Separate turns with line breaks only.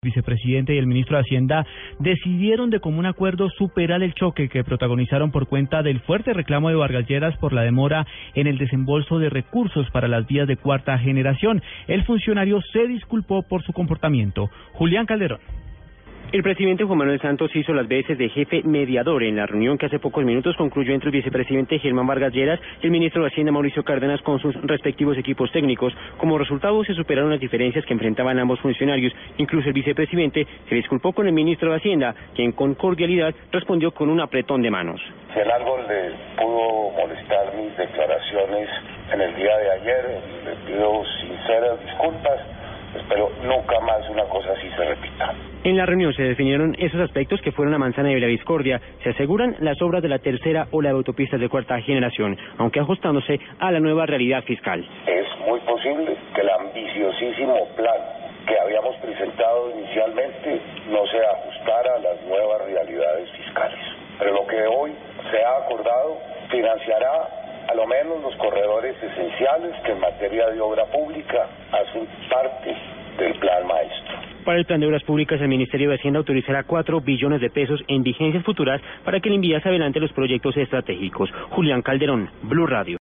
vicepresidente y el ministro de Hacienda decidieron de común acuerdo superar el choque que protagonizaron por cuenta del fuerte reclamo de Vargas Lleras por la demora en el desembolso de recursos para las vías de cuarta generación. El funcionario se disculpó por su comportamiento. Julián Calderón.
El presidente Juan Manuel Santos hizo las veces de jefe mediador en la reunión que hace pocos minutos concluyó entre el vicepresidente Germán Vargas Lleras y el ministro de Hacienda Mauricio Cárdenas con sus respectivos equipos técnicos. Como resultado se superaron las diferencias que enfrentaban ambos funcionarios. Incluso el vicepresidente se disculpó con el ministro de Hacienda, quien con cordialidad respondió con un apretón de manos.
Si en algo le pudo molestar mis declaraciones en el día de ayer, le pido sinceras disculpas. Espero nunca más una cosa así se repita.
En la reunión se definieron esos aspectos que fueron la manzana de la discordia. Se aseguran las obras de la tercera ola de autopistas de cuarta generación, aunque ajustándose a la nueva realidad fiscal.
Es muy posible que el ambiciosísimo plan que habíamos presentado inicialmente no se ajustara a las nuevas realidades fiscales. Pero lo que hoy se ha acordado financiará a lo menos los corredores esenciales que en materia de obra pública hacen parte.
Para el plan de obras públicas, el Ministerio de Hacienda autorizará 4 billones de pesos en vigencias futuras para que le envíe adelante los proyectos estratégicos. Julián Calderón, Blue Radio.